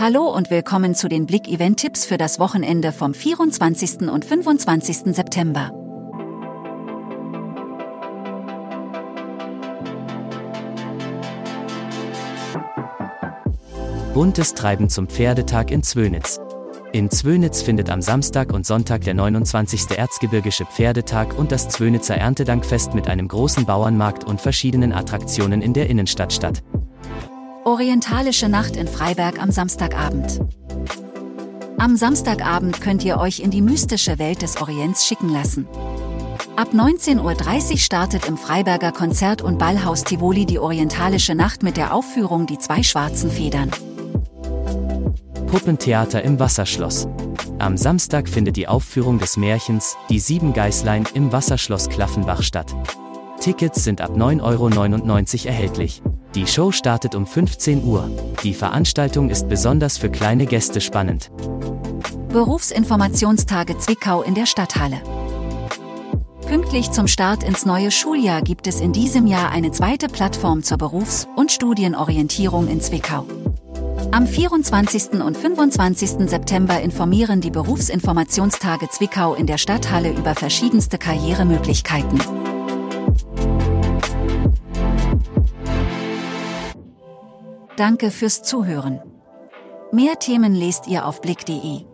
Hallo und willkommen zu den Blick-Event-Tipps für das Wochenende vom 24. und 25. September. Buntes Treiben zum Pferdetag in Zwönitz. In Zwönitz findet am Samstag und Sonntag der 29. Erzgebirgische Pferdetag und das Zwönitzer Erntedankfest mit einem großen Bauernmarkt und verschiedenen Attraktionen in der Innenstadt statt. Orientalische Nacht in Freiberg am Samstagabend. Am Samstagabend könnt ihr euch in die mystische Welt des Orients schicken lassen. Ab 19.30 Uhr startet im Freiberger Konzert- und Ballhaus Tivoli die Orientalische Nacht mit der Aufführung Die zwei schwarzen Federn. Puppentheater im Wasserschloss. Am Samstag findet die Aufführung des Märchens Die sieben Geißlein im Wasserschloss Klaffenbach statt. Tickets sind ab 9,99 Euro erhältlich. Die Show startet um 15 Uhr. Die Veranstaltung ist besonders für kleine Gäste spannend. Berufsinformationstage Zwickau in der Stadthalle. Pünktlich zum Start ins neue Schuljahr gibt es in diesem Jahr eine zweite Plattform zur Berufs- und Studienorientierung in Zwickau. Am 24. und 25. September informieren die Berufsinformationstage Zwickau in der Stadthalle über verschiedenste Karrieremöglichkeiten. Danke fürs Zuhören. Mehr Themen lest ihr auf blick.de.